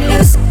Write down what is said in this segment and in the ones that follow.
bad news.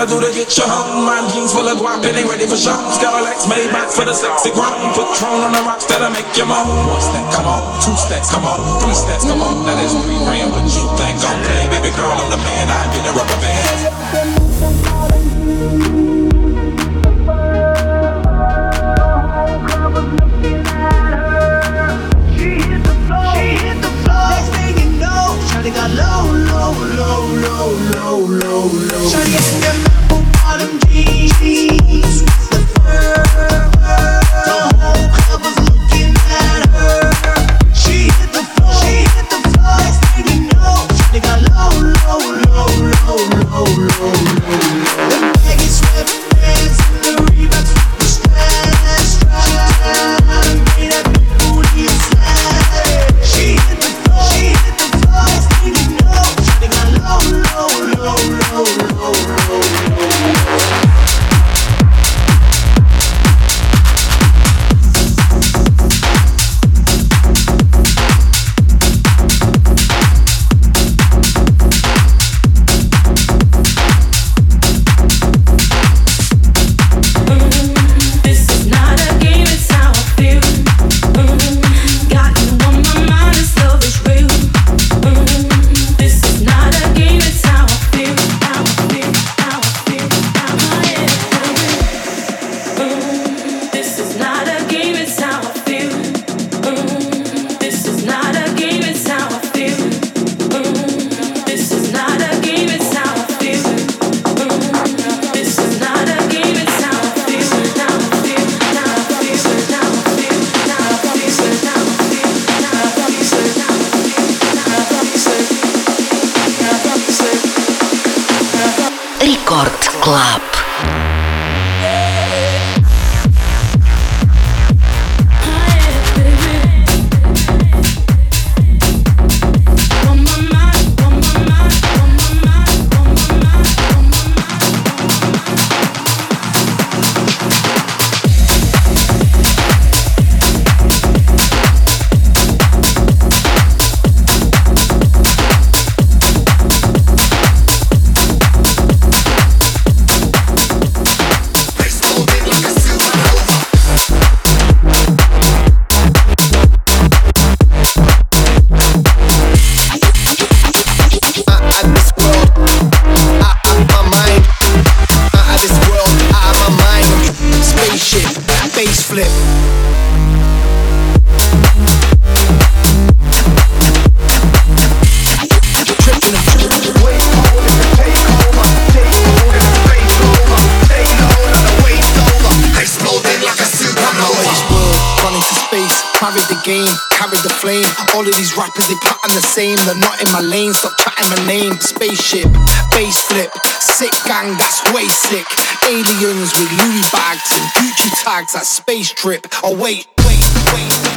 I do to get your home. My jeans full of guap and they ready for shots. Skylax made back for the sexy grown. Patron on the rocks that'll make you moan. One stack, come on. Two steps, come on. Three steps, come on. Now there's three grand, but you think I'm playing. Baby girl, I'm the man. I get a rubber band. got low, low, low, low, low, low. Shawty at the Club. the same. They're not in my lane, stop chatting my name. Spaceship, base flip, sick gang, that's way sick. Aliens with Louis bags and Gucci tags, that space trip. Oh, wait, wait, wait.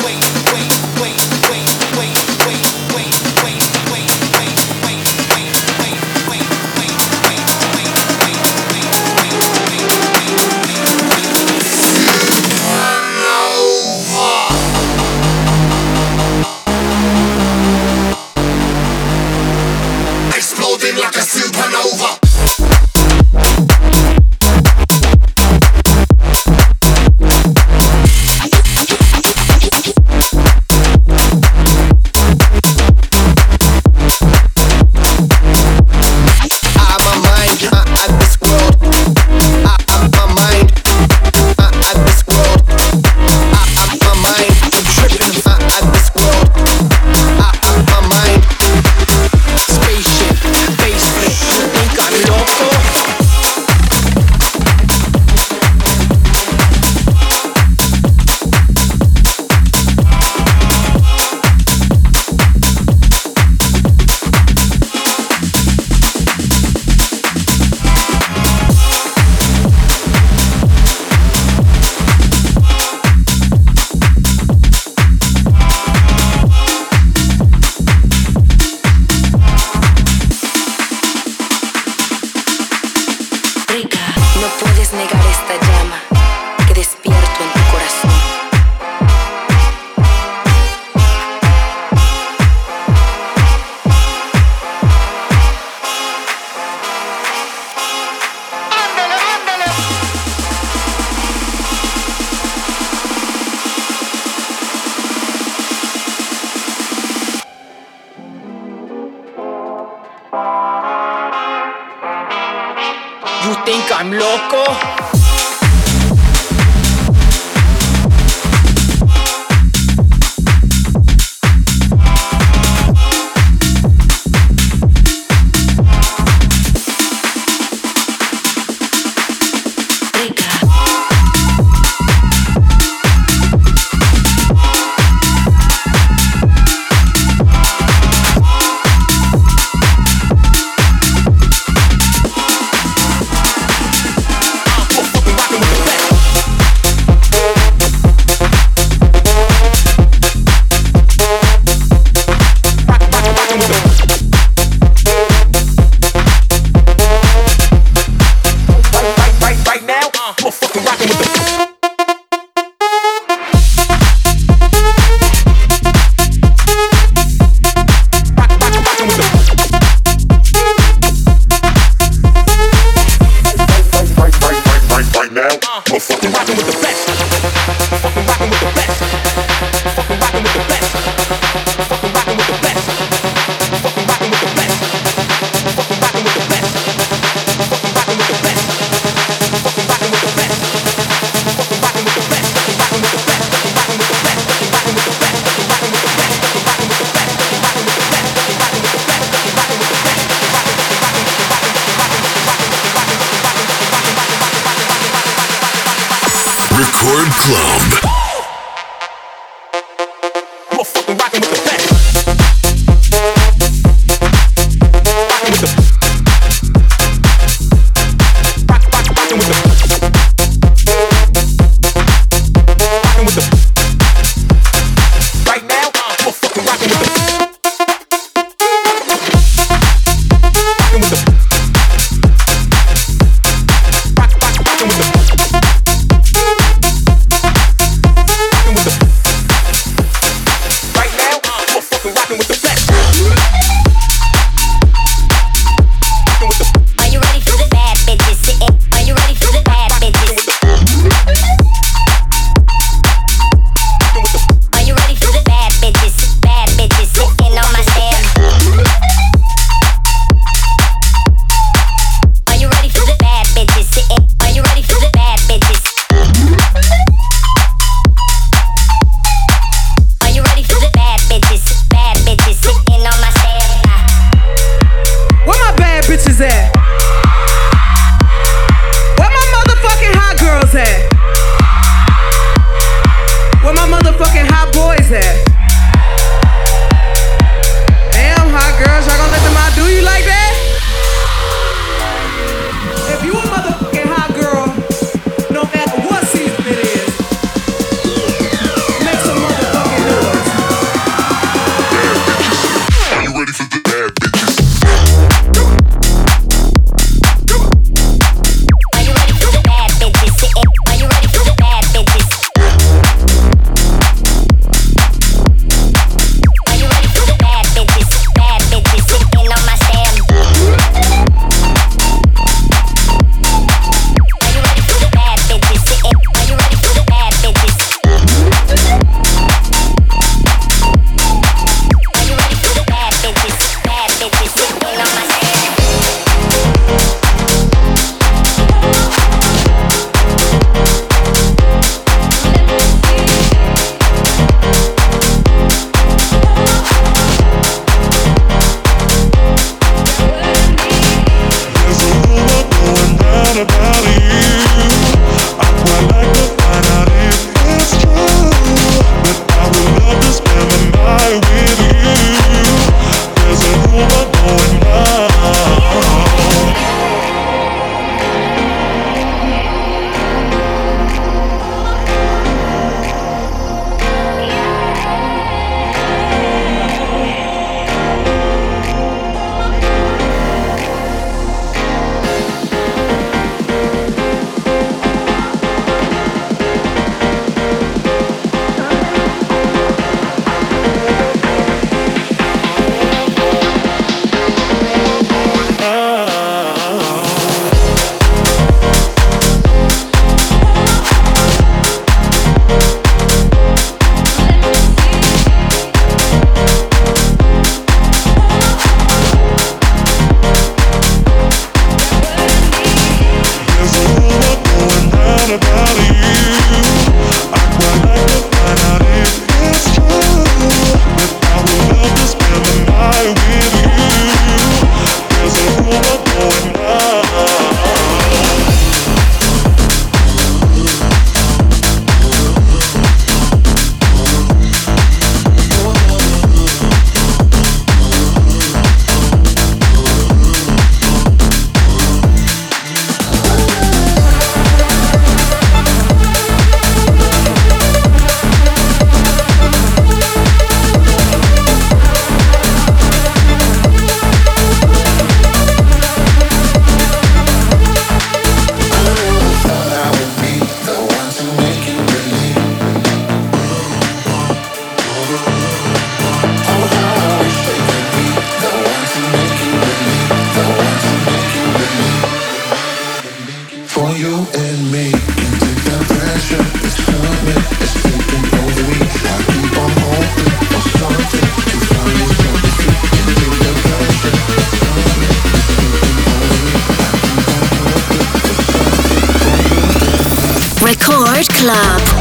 Club.